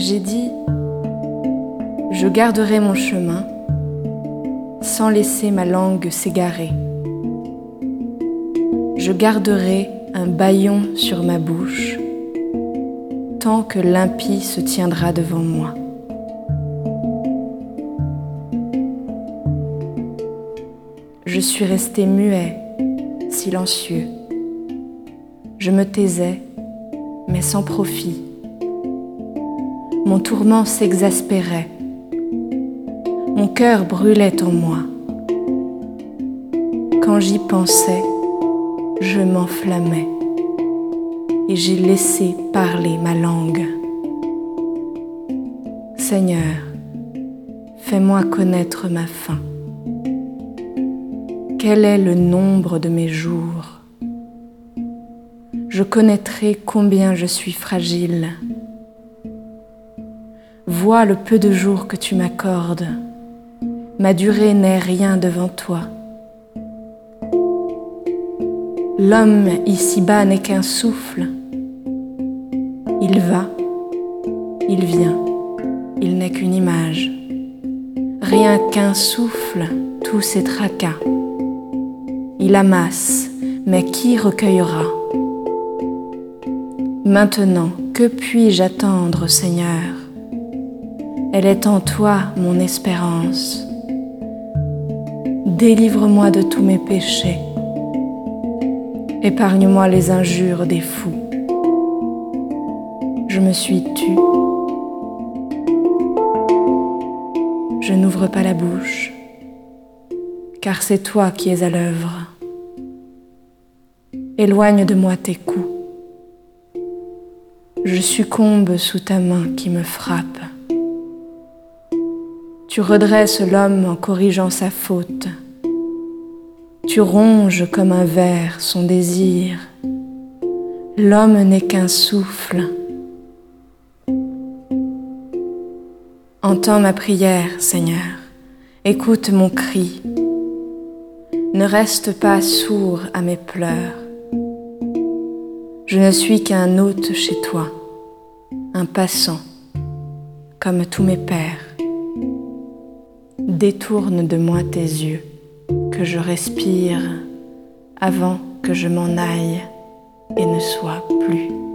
J'ai dit, je garderai mon chemin sans laisser ma langue s'égarer. Je garderai un baillon sur ma bouche tant que l'impie se tiendra devant moi. Je suis resté muet, silencieux. Je me taisais, mais sans profit. Mon tourment s'exaspérait. Mon cœur brûlait en moi. Quand j'y pensais, je m'enflammais et j'ai laissé parler ma langue. Seigneur, fais-moi connaître ma faim. Quel est le nombre de mes jours? Je connaîtrai combien je suis fragile. Vois le peu de jours que tu m'accordes. Ma durée n'est rien devant toi. L'homme ici-bas n'est qu'un souffle. Il va, il vient, il n'est qu'une image. Rien qu'un souffle, tous ces tracas. Il amasse, mais qui recueillera? Maintenant, que puis-je attendre, Seigneur? Elle est en toi, mon espérance. Délivre-moi de tous mes péchés. Épargne-moi les injures des fous. Je me suis tue. Je n'ouvre pas la bouche car c'est toi qui es à l'œuvre. Éloigne de moi tes coups. Je succombe sous ta main qui me frappe. Tu redresses l'homme en corrigeant sa faute. Tu ronges comme un ver son désir. L'homme n'est qu'un souffle. Entends ma prière, Seigneur. Écoute mon cri. Ne reste pas sourd à mes pleurs. Je ne suis qu'un hôte chez toi, un passant, comme tous mes pères. Détourne de moi tes yeux, que je respire avant que je m'en aille et ne sois plus.